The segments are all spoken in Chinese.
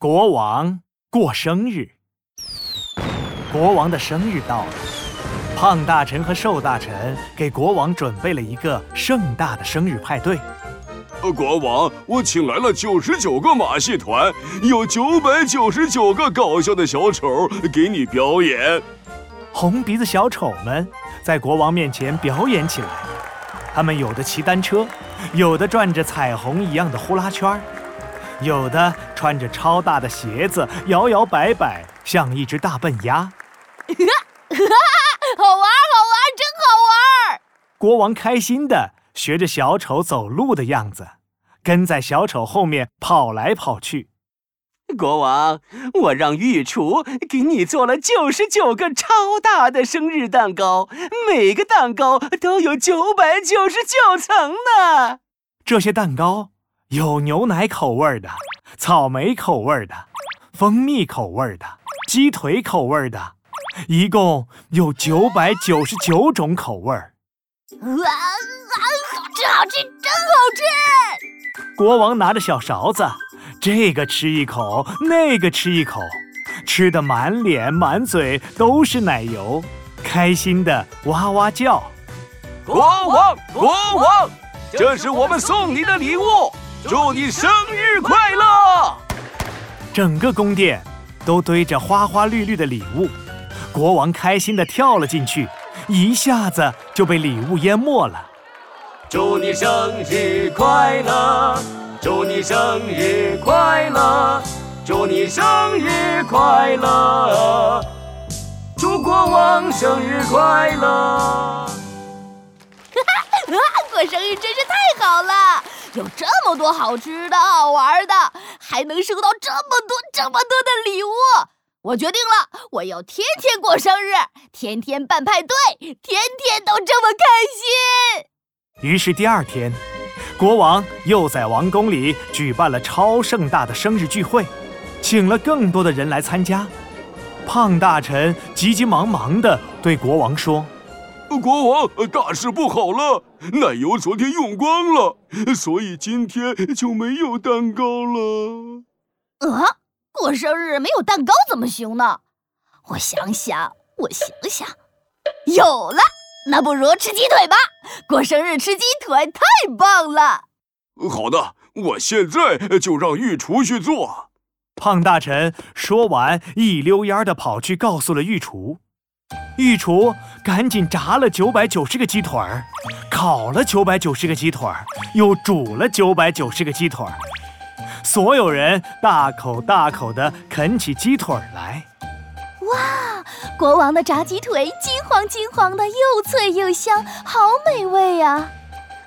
国王过生日。国王的生日到了，胖大臣和瘦大臣给国王准备了一个盛大的生日派对。呃，国王，我请来了九十九个马戏团，有九百九十九个搞笑的小丑给你表演。红鼻子小丑们在国王面前表演起来，他们有的骑单车，有的转着彩虹一样的呼啦圈儿。有的穿着超大的鞋子，摇摇摆摆，像一只大笨鸭。好玩，好玩，真好玩！国王开心的学着小丑走路的样子，跟在小丑后面跑来跑去。国王，我让御厨给你做了九十九个超大的生日蛋糕，每个蛋糕都有九百九十九层呢。这些蛋糕。有牛奶口味的、草莓口味的、蜂蜜口味的、鸡腿口味的，一共有九百九十九种口味。哇，好吃，好吃，真好吃！国王拿着小勺子，这个吃一口，那个吃一口，吃的满脸满嘴都是奶油，开心的哇哇叫。国王，国王，这是我们送你的礼物。祝你生日快乐！整个宫殿都堆着花花绿绿的礼物，国王开心地跳了进去，一下子就被礼物淹没了。祝你生日快乐！祝你生日快乐！祝你生日快乐！祝国王生日快乐！哈哈，过生日真是太好了！有这么多好吃的好玩的，还能收到这么多这么多的礼物，我决定了，我要天天过生日，天天办派对，天天都这么开心。于是第二天，国王又在王宫里举办了超盛大的生日聚会，请了更多的人来参加。胖大臣急急忙忙地对国王说。国王，大事不好了！奶油昨天用光了，所以今天就没有蛋糕了。啊，过生日没有蛋糕怎么行呢？我想想，我想想，有了，那不如吃鸡腿吧！过生日吃鸡腿太棒了。好的，我现在就让御厨去做。胖大臣说完，一溜烟的跑去告诉了御厨。御厨赶紧炸了九百九十个鸡腿儿，烤了九百九十个鸡腿儿，又煮了九百九十个鸡腿儿。所有人大口大口地啃起鸡腿来。哇，国王的炸鸡腿金黄金黄的，又脆又香，好美味呀！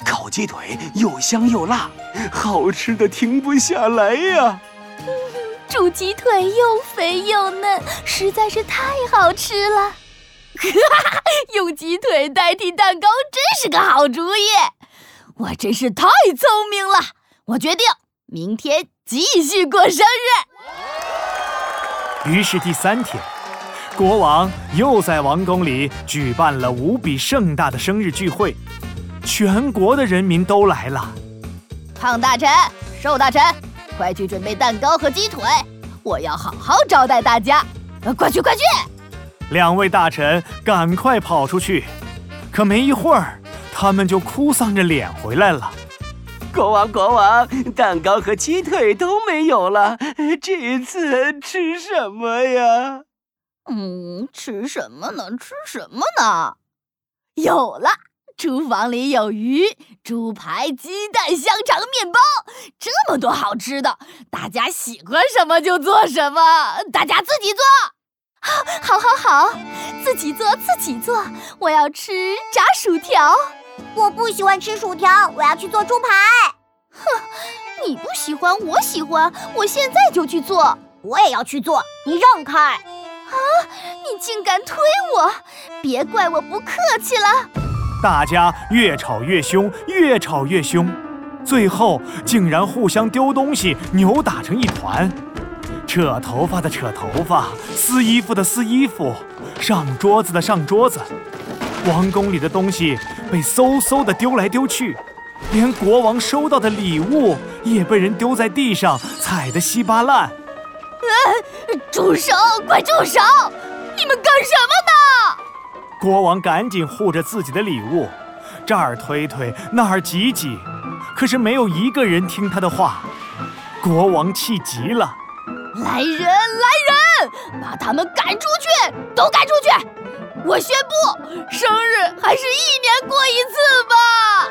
烤鸡腿又香又辣，好吃的停不下来呀！嗯 煮鸡腿又肥又嫩，实在是太好吃了。哈，用鸡腿代替蛋糕真是个好主意！我真是太聪明了。我决定明天继续过生日。于是第三天，国王又在王宫里举办了无比盛大的生日聚会，全国的人民都来了。胖大臣、瘦大臣，快去准备蛋糕和鸡腿，我要好好招待大家。快去，快去！两位大臣赶快跑出去，可没一会儿，他们就哭丧着脸回来了。国王，国王，蛋糕和鸡腿都没有了，这次吃什么呀？嗯，吃什么呢？吃什么呢？有了，厨房里有鱼、猪排、鸡蛋、香肠、面包，这么多好吃的，大家喜欢什么就做什么，大家自己做。好，好，好，自己做，自己做。我要吃炸薯条。我不喜欢吃薯条，我要去做猪排。哼，你不喜欢，我喜欢，我现在就去做。我也要去做，你让开！啊，你竟敢推我！别怪我不客气了。大家越吵越凶，越吵越凶，最后竟然互相丢东西，扭打成一团。扯头发的扯头发，撕衣服的撕衣服，上桌子的上桌子，王宫里的东西被嗖嗖的丢来丢去，连国王收到的礼物也被人丢在地上，踩得稀巴烂。住手！快住手！你们干什么呢？国王赶紧护着自己的礼物，这儿推推，那儿挤挤，可是没有一个人听他的话。国王气极了，来人，来人，把他们赶出去，都赶出去！我宣布，生日还是一年过一次吧。